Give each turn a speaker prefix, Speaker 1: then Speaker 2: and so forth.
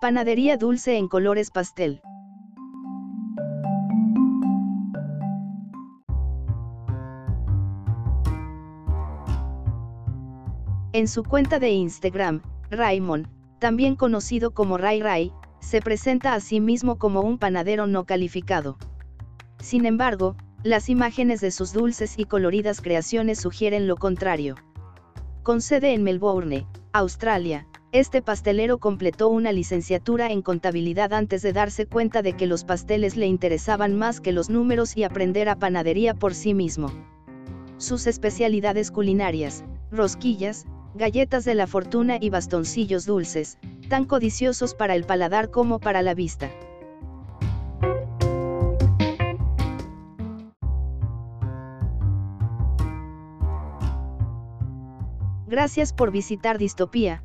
Speaker 1: Panadería dulce en colores pastel. En su cuenta de Instagram, Raymond, también conocido como Ray Ray, se presenta a sí mismo como un panadero no calificado. Sin embargo, las imágenes de sus dulces y coloridas creaciones sugieren lo contrario. Con sede en Melbourne, Australia, este pastelero completó una licenciatura en contabilidad antes de darse cuenta de que los pasteles le interesaban más que los números y aprender a panadería por sí mismo. Sus especialidades culinarias, rosquillas, galletas de la fortuna y bastoncillos dulces, tan codiciosos para el paladar como para la vista. Gracias por visitar Distopía,